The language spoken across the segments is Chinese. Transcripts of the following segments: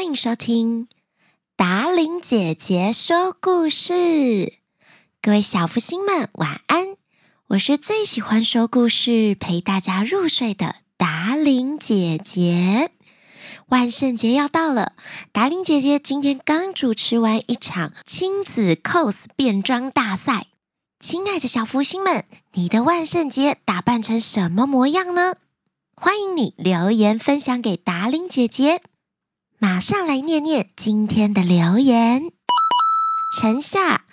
欢迎收听达伶姐姐说故事。各位小福星们，晚安！我是最喜欢说故事、陪大家入睡的达伶姐姐。万圣节要到了，达伶姐姐今天刚主持完一场亲子 cos 变装大赛。亲爱的小福星们，你的万圣节打扮成什么模样呢？欢迎你留言分享给达伶姐姐。马上来念念今天的留言。陈夏，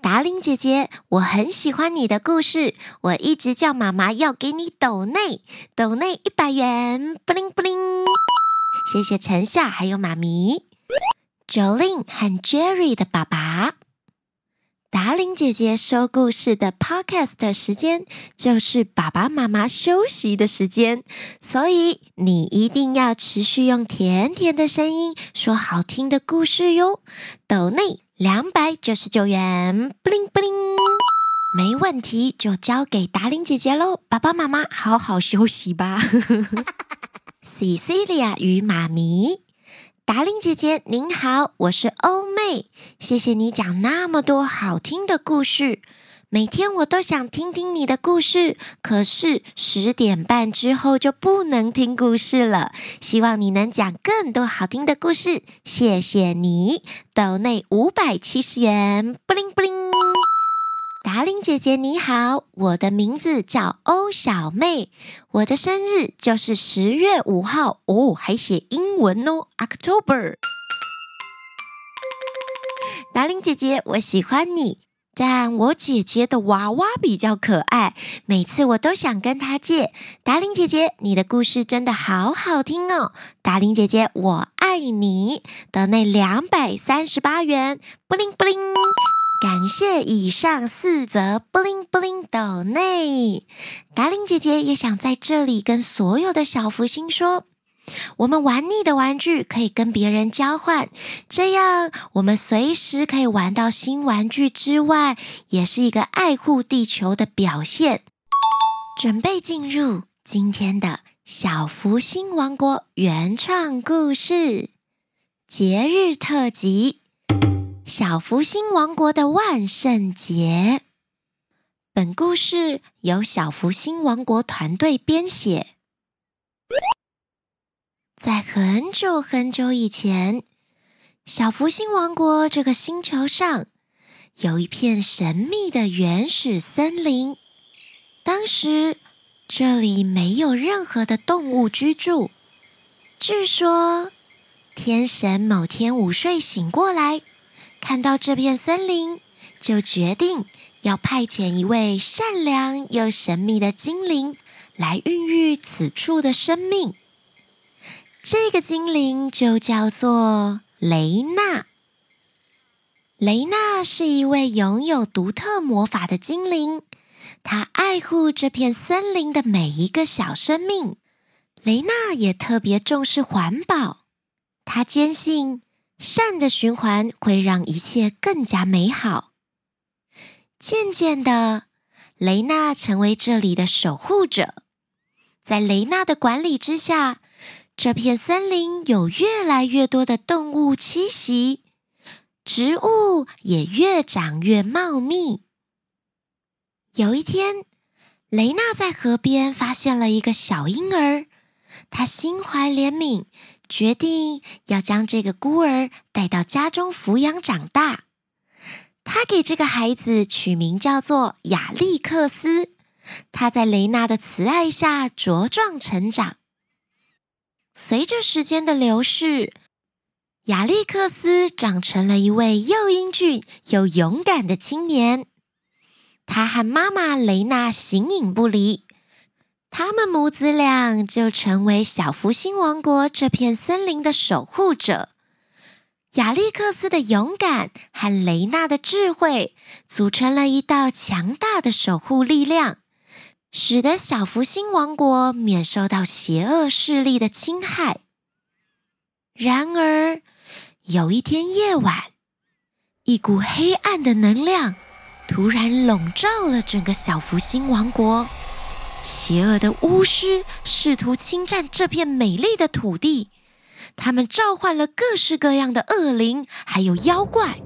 达令姐姐，我很喜欢你的故事，我一直叫妈妈要给你抖内，抖内一百元，布灵布灵。谢谢陈夏，还有妈咪，Jolin 和 Jerry 的爸爸。达玲姐姐说故事的 Podcast 时间，就是爸爸妈妈休息的时间，所以你一定要持续用甜甜的声音说好听的故事哟。抖内两百九十九元，布灵布灵，没问题，就交给达玲姐姐喽。爸爸妈妈好好休息吧。Cecilia 与妈咪。达令姐姐您好，我是欧妹，谢谢你讲那么多好听的故事，每天我都想听听你的故事，可是十点半之后就不能听故事了。希望你能讲更多好听的故事，谢谢你。抖内五百七十元，布灵布灵。达伶姐姐你好，我的名字叫欧小妹，我的生日就是十月五号哦，还写英文哦，October。达伶姐姐，我喜欢你，但我姐姐的娃娃比较可爱，每次我都想跟她借。达伶姐姐，你的故事真的好好听哦，达伶姐姐，我爱你。的那两百三十八元，布灵布灵。感谢以上四则布灵布灵抖内，达令姐姐也想在这里跟所有的小福星说，我们玩腻的玩具可以跟别人交换，这样我们随时可以玩到新玩具之外，也是一个爱护地球的表现。准备进入今天的小福星王国原创故事节日特辑。小福星王国的万圣节。本故事由小福星王国团队编写。在很久很久以前，小福星王国这个星球上有一片神秘的原始森林。当时这里没有任何的动物居住。据说，天神某天午睡醒过来。看到这片森林，就决定要派遣一位善良又神秘的精灵来孕育此处的生命。这个精灵就叫做雷娜。雷娜是一位拥有独特魔法的精灵，她爱护这片森林的每一个小生命。雷娜也特别重视环保，她坚信，善的循环会让一切更加美好。渐渐的，雷娜成为这里的守护者。在雷娜的管理之下，这片森林有越来越多的动物栖息，植物也越长越茂密。有一天，雷娜在河边发现了一个小婴儿，她心怀怜悯。决定要将这个孤儿带到家中抚养长大。他给这个孩子取名叫做亚历克斯。他在雷娜的慈爱下茁壮成长。随着时间的流逝，亚历克斯长成了一位又英俊又勇敢的青年。他和妈妈雷娜形影不离。他们母子俩就成为小福星王国这片森林的守护者。亚历克斯的勇敢和雷娜的智慧组成了一道强大的守护力量，使得小福星王国免受到邪恶势力的侵害。然而，有一天夜晚，一股黑暗的能量突然笼罩了整个小福星王国。邪恶的巫师试图侵占这片美丽的土地，他们召唤了各式各样的恶灵，还有妖怪，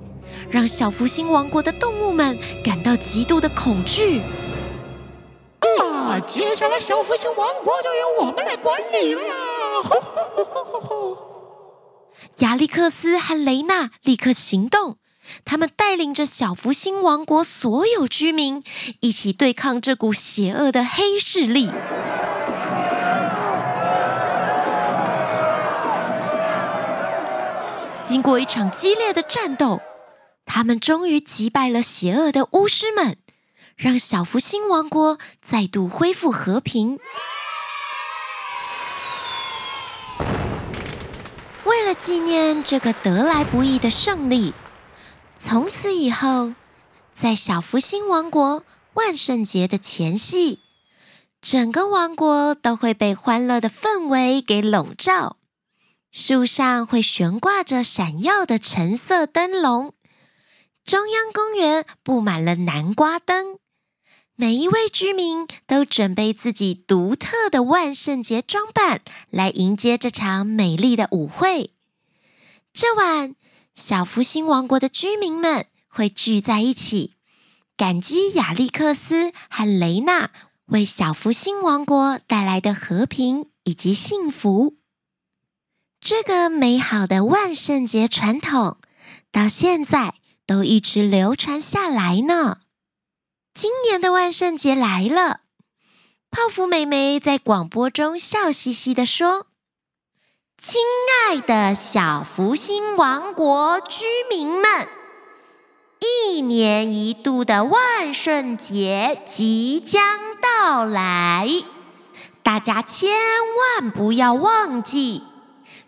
让小福星王国的动物们感到极度的恐惧。啊，接下来小福星王国就由我们来管理了。吼吼吼吼吼！亚历克斯和雷娜立刻行动，他们带领着小福星王国所有居民一起对抗这股邪恶的黑势力。经过一场激烈的战斗，他们终于击败了邪恶的巫师们，让小福星王国再度恢复和平。为了纪念这个得来不易的胜利，从此以后，在小福星王国万圣节的前夕，整个王国都会被欢乐的氛围给笼罩。树上会悬挂着闪耀的橙色灯笼，中央公园布满了南瓜灯，每一位居民都准备自己独特的万圣节装扮来迎接这场美丽的舞会。这晚，小福星王国的居民们会聚在一起，感激亚历克斯和雷娜为小福星王国带来的和平以及幸福。这个美好的万圣节传统到现在都一直流传下来呢。今年的万圣节来了，泡芙妹妹在广播中笑嘻嘻地说：“亲爱的小福星王国居民们，一年一度的万圣节即将到来，大家千万不要忘记。”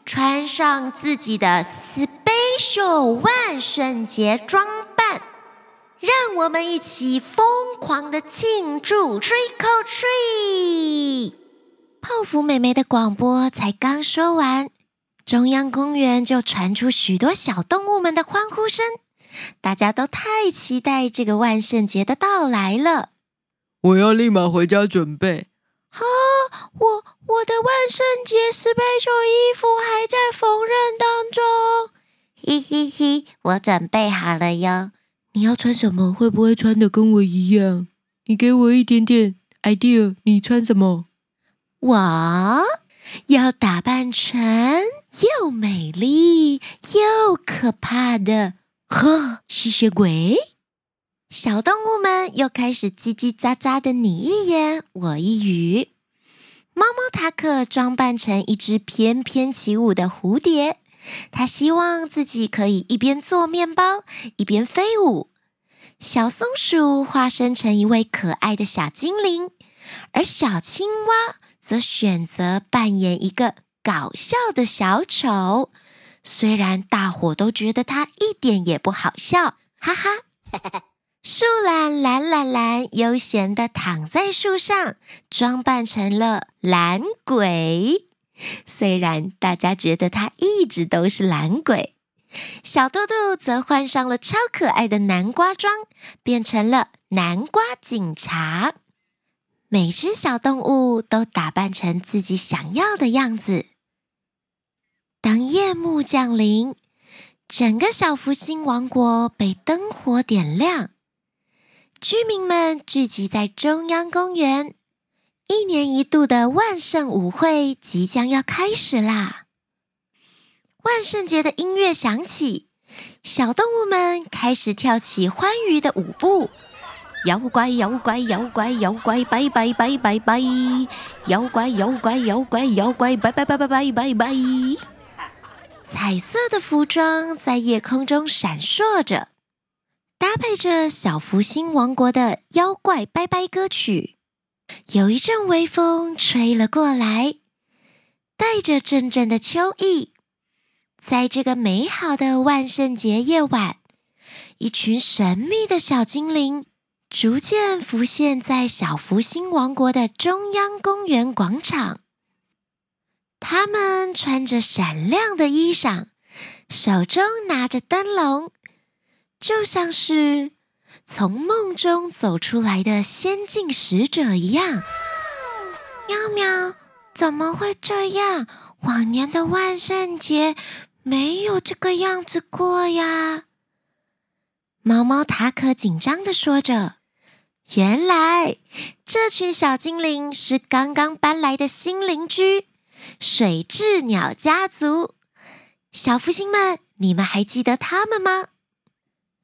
穿上自己的 special 万圣节装扮，让我们一起疯狂的庆祝 Trick or Treat！泡芙妹妹的广播才刚说完，中央公园就传出许多小动物们的欢呼声，大家都太期待这个万圣节的到来了。我要立马回家准备。啊，我我的万圣节 special 衣服还在缝纫当中，嘿嘿嘿，我准备好了哟。你要穿什么？会不会穿的跟我一样？你给我一点点 idea，你穿什么？我要打扮成又美丽又可怕的呵吸血鬼。小动物们又开始叽叽喳喳的，你一言我一语。猫猫塔克装扮成一只翩翩起舞的蝴蝶，他希望自己可以一边做面包一边飞舞。小松鼠化身成一位可爱的小精灵，而小青蛙则选择扮演一个搞笑的小丑，虽然大伙都觉得他一点也不好笑，哈哈。树懒懒懒懒悠闲地躺在树上，装扮成了懒鬼。虽然大家觉得他一直都是懒鬼，小兔兔则换上了超可爱的南瓜装，变成了南瓜警察。每只小动物都打扮成自己想要的样子。当夜幕降临，整个小福星王国被灯火点亮。居民们聚集在中央公园，一年一度的万圣舞会即将要开始啦！万圣节的音乐响起，小动物们开始跳起欢愉的舞步。妖怪，妖怪，妖怪，妖怪，拜拜拜拜拜！妖怪，妖怪，妖怪，妖怪，拜拜拜拜拜拜拜！彩色的服装在夜空中闪烁着。搭配着小福星王国的妖怪拜拜歌曲，有一阵微风吹了过来，带着阵阵的秋意。在这个美好的万圣节夜晚，一群神秘的小精灵逐渐浮现在小福星王国的中央公园广场。他们穿着闪亮的衣裳，手中拿着灯笼。就像是从梦中走出来的仙境使者一样。喵喵，怎么会这样？往年的万圣节没有这个样子过呀。猫猫塔可紧张的说着：“原来这群小精灵是刚刚搬来的新邻居——水雉鸟家族。小福星们，你们还记得他们吗？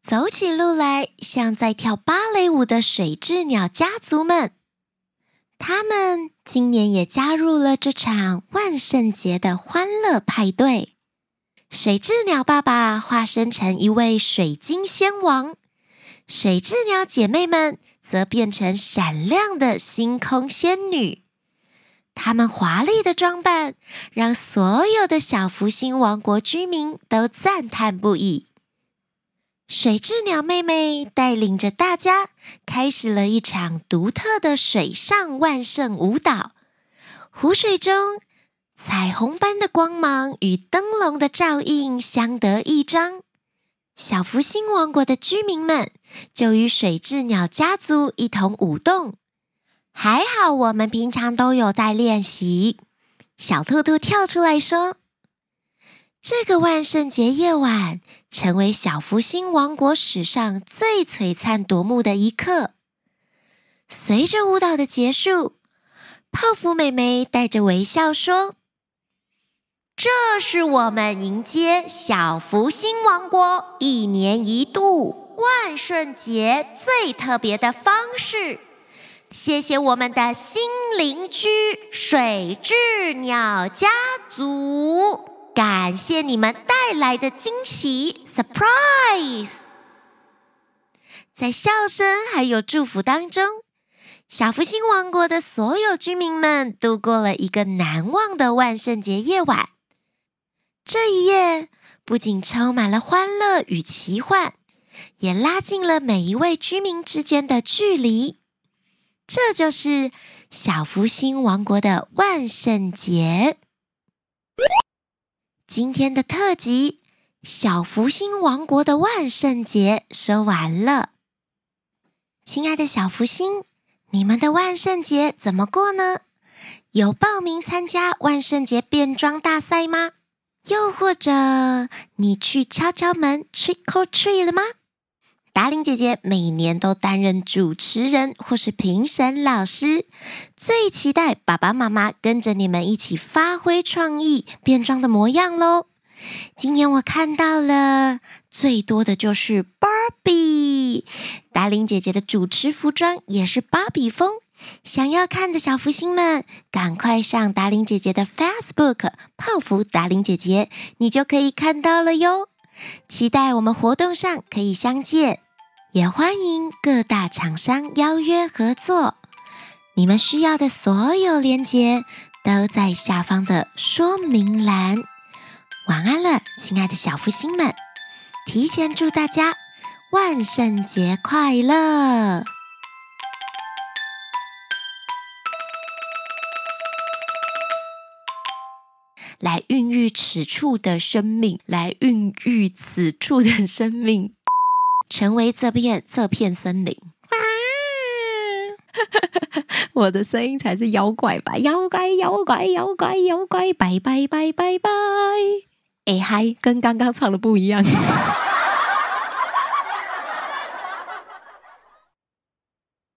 走起路来像在跳芭蕾舞的水雉鸟家族们，他们今年也加入了这场万圣节的欢乐派对。”水雉鸟爸爸化身成一位水晶仙王，水雉鸟姐妹们则变成闪亮的星空仙女。她们华丽的装扮让所有的小福星王国居民都赞叹不已。水雉鸟妹妹带领着大家，开始了一场独特的水上万圣舞蹈。湖水中，彩虹般的光芒与灯笼的照映相得益彰，小福星王国的居民们就与水雉鸟家族一同舞动。还好我们平常都有在练习。小兔兔跳出来说：“这个万圣节夜晚成为小福星王国史上最璀璨夺目的一刻。”随着舞蹈的结束，泡芙妹妹带着微笑说。这是我们迎接小福星王国一年一度万圣节最特别的方式。谢谢我们的新邻居水雉鸟家族，感谢你们带来的惊喜，surprise！在笑声还有祝福当中，小福星王国的所有居民们度过了一个难忘的万圣节夜晚。这一夜不仅充满了欢乐与奇幻，也拉近了每一位居民之间的距离。这就是小福星王国的万圣节。今天的特辑《小福星王国的万圣节》说完了。亲爱的小福星，你们的万圣节怎么过呢？有报名参加万圣节变装大赛吗？又或者你去敲敲门 trick or treat 了吗？达伶姐姐每年都担任主持人或是评审老师，最期待爸爸妈妈跟着你们一起发挥创意变装的模样喽。今年我看到了最多的就是 Barbie，达伶姐姐的主持服装也是芭比风。想要看的小福星们，赶快上达玲姐姐的 Facebook 泡芙达玲姐姐，你就可以看到了哟。期待我们活动上可以相见，也欢迎各大厂商邀约合作。你们需要的所有链接都在下方的说明栏。晚安了，亲爱的小福星们，提前祝大家万圣节快乐！来孕育此处的生命，来孕育此处的生命，成为这片这片森林。我的声音才是妖怪吧？妖怪，妖怪，妖怪，妖怪，拜拜拜拜拜！哎嗨，跟刚刚唱的不一样。